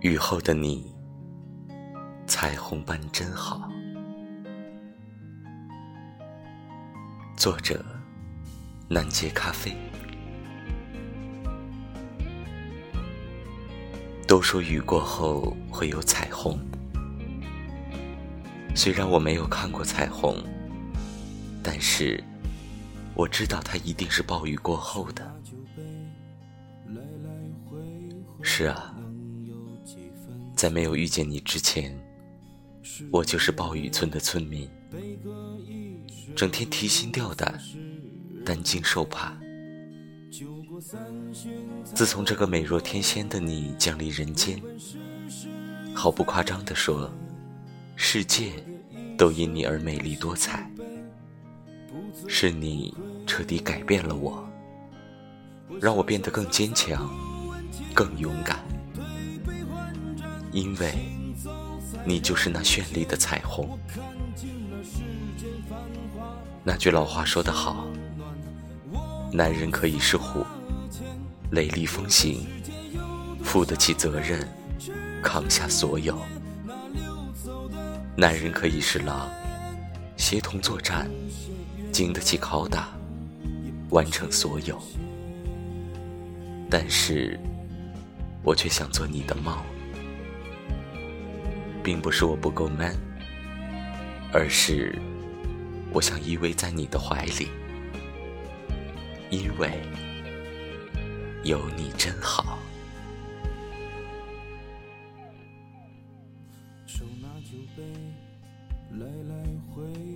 雨后的你，彩虹般真好。作者：南街咖啡。都说雨过后会有彩虹，虽然我没有看过彩虹，但是我知道它一定是暴雨过后的。是啊。在没有遇见你之前，我就是暴雨村的村民，整天提心吊胆，担惊受怕。自从这个美若天仙的你降临人间，毫不夸张地说，世界都因你而美丽多彩。是你彻底改变了我，让我变得更坚强，更勇敢。因为，你就是那绚丽的彩虹。那句老话说得好，男人可以是虎，雷厉风行，负得起责任，扛下所有；男人可以是狼，协同作战，经得起拷打，完成所有。但是我却想做你的猫。并不是我不够 man，而是我想依偎在你的怀里。因为有你真好。手拿酒杯，来来回。